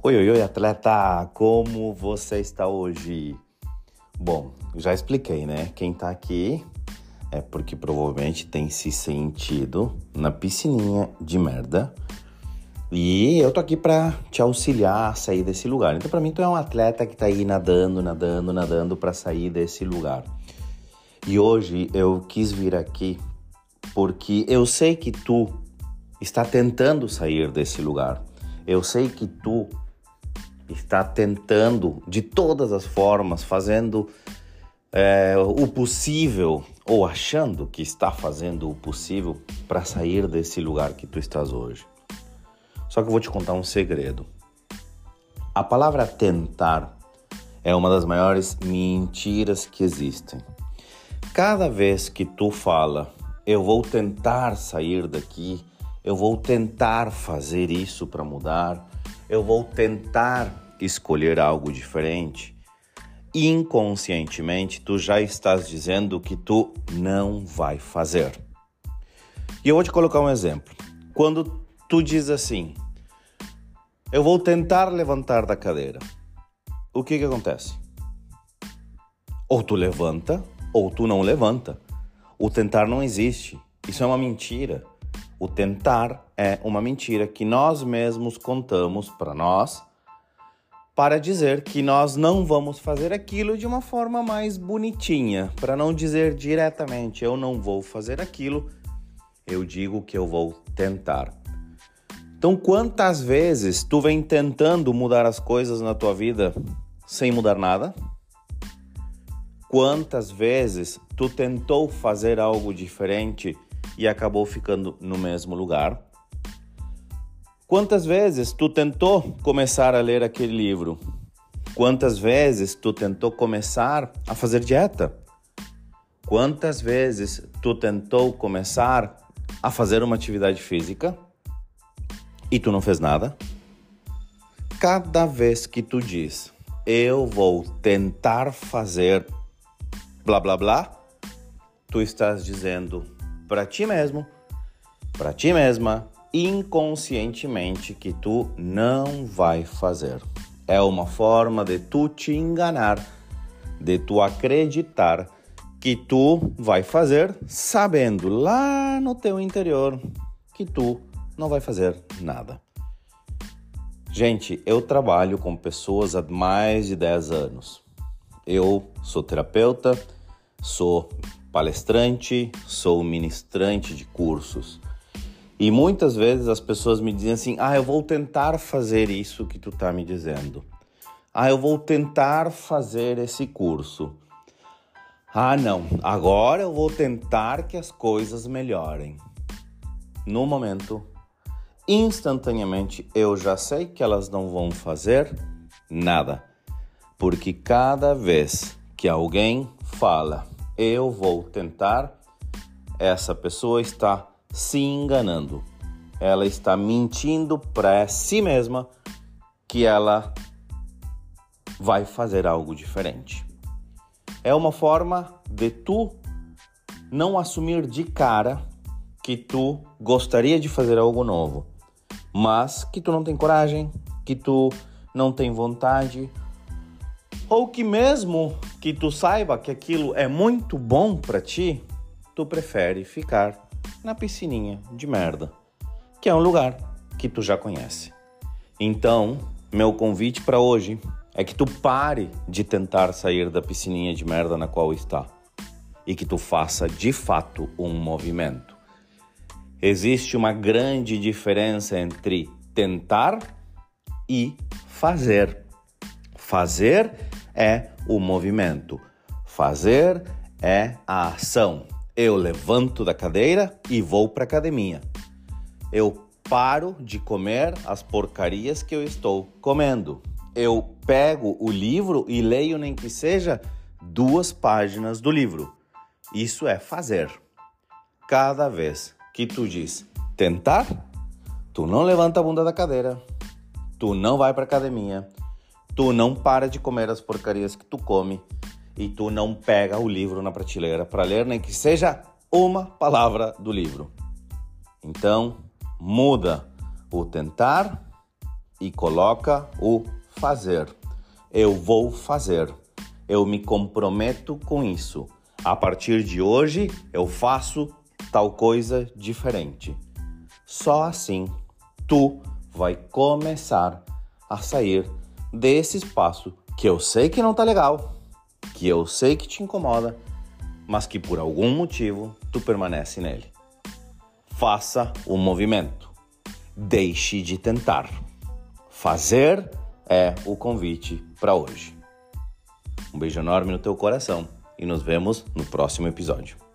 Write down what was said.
Oi, oi, oi, atleta! Como você está hoje? Bom, já expliquei, né? Quem tá aqui é porque provavelmente tem se sentido na piscininha de merda. E eu tô aqui pra te auxiliar a sair desse lugar. Então, pra mim, tu é um atleta que tá aí nadando, nadando, nadando para sair desse lugar. E hoje eu quis vir aqui porque eu sei que tu está tentando sair desse lugar. Eu sei que tu está tentando de todas as formas, fazendo é, o possível ou achando que está fazendo o possível para sair desse lugar que tu estás hoje. Só que eu vou te contar um segredo. A palavra tentar é uma das maiores mentiras que existem. Cada vez que tu fala, eu vou tentar sair daqui, eu vou tentar fazer isso para mudar, eu vou tentar escolher algo diferente, inconscientemente tu já estás dizendo que tu não vai fazer. E eu vou te colocar um exemplo. Quando tu diz assim, eu vou tentar levantar da cadeira, o que que acontece? Ou tu levanta, ou tu não levanta. O tentar não existe. Isso é uma mentira. O tentar é uma mentira que nós mesmos contamos para nós para dizer que nós não vamos fazer aquilo de uma forma mais bonitinha, para não dizer diretamente eu não vou fazer aquilo, eu digo que eu vou tentar. Então, quantas vezes tu vem tentando mudar as coisas na tua vida sem mudar nada? Quantas vezes tu tentou fazer algo diferente e acabou ficando no mesmo lugar? Quantas vezes tu tentou começar a ler aquele livro? Quantas vezes tu tentou começar a fazer dieta? Quantas vezes tu tentou começar a fazer uma atividade física e tu não fez nada? Cada vez que tu diz, eu vou tentar fazer blá blá blá, tu estás dizendo para ti mesmo, para ti mesma, inconscientemente que tu não vai fazer. É uma forma de tu te enganar, de tu acreditar que tu vai fazer, sabendo lá no teu interior que tu não vai fazer nada. Gente, eu trabalho com pessoas há mais de 10 anos. Eu sou terapeuta, sou palestrante, sou ministrante de cursos. E muitas vezes as pessoas me dizem assim: "Ah, eu vou tentar fazer isso que tu tá me dizendo. Ah, eu vou tentar fazer esse curso. Ah, não, agora eu vou tentar que as coisas melhorem." No momento, instantaneamente eu já sei que elas não vão fazer nada. Porque cada vez que alguém fala, eu vou tentar, essa pessoa está se enganando. Ela está mentindo para si mesma que ela vai fazer algo diferente. É uma forma de tu não assumir de cara que tu gostaria de fazer algo novo, mas que tu não tem coragem, que tu não tem vontade, ou que mesmo que tu saiba que aquilo é muito bom para ti, tu prefere ficar na piscininha de merda, que é um lugar que tu já conhece. Então, meu convite para hoje é que tu pare de tentar sair da piscininha de merda na qual está e que tu faça de fato um movimento. Existe uma grande diferença entre tentar e fazer. Fazer é o movimento, fazer é a ação. Eu levanto da cadeira e vou para academia. Eu paro de comer as porcarias que eu estou comendo. Eu pego o livro e leio nem que seja duas páginas do livro. Isso é fazer. Cada vez que tu diz tentar, tu não levanta a bunda da cadeira, tu não vai para academia, tu não para de comer as porcarias que tu come e tu não pega o livro na prateleira para ler, nem que seja uma palavra do livro. Então, muda o tentar e coloca o fazer. Eu vou fazer. Eu me comprometo com isso. A partir de hoje eu faço tal coisa diferente. Só assim tu vai começar a sair desse espaço que eu sei que não tá legal, que eu sei que te incomoda, mas que por algum motivo tu permanece nele. Faça o movimento. Deixe de tentar. Fazer é o convite para hoje. Um beijo enorme no teu coração e nos vemos no próximo episódio.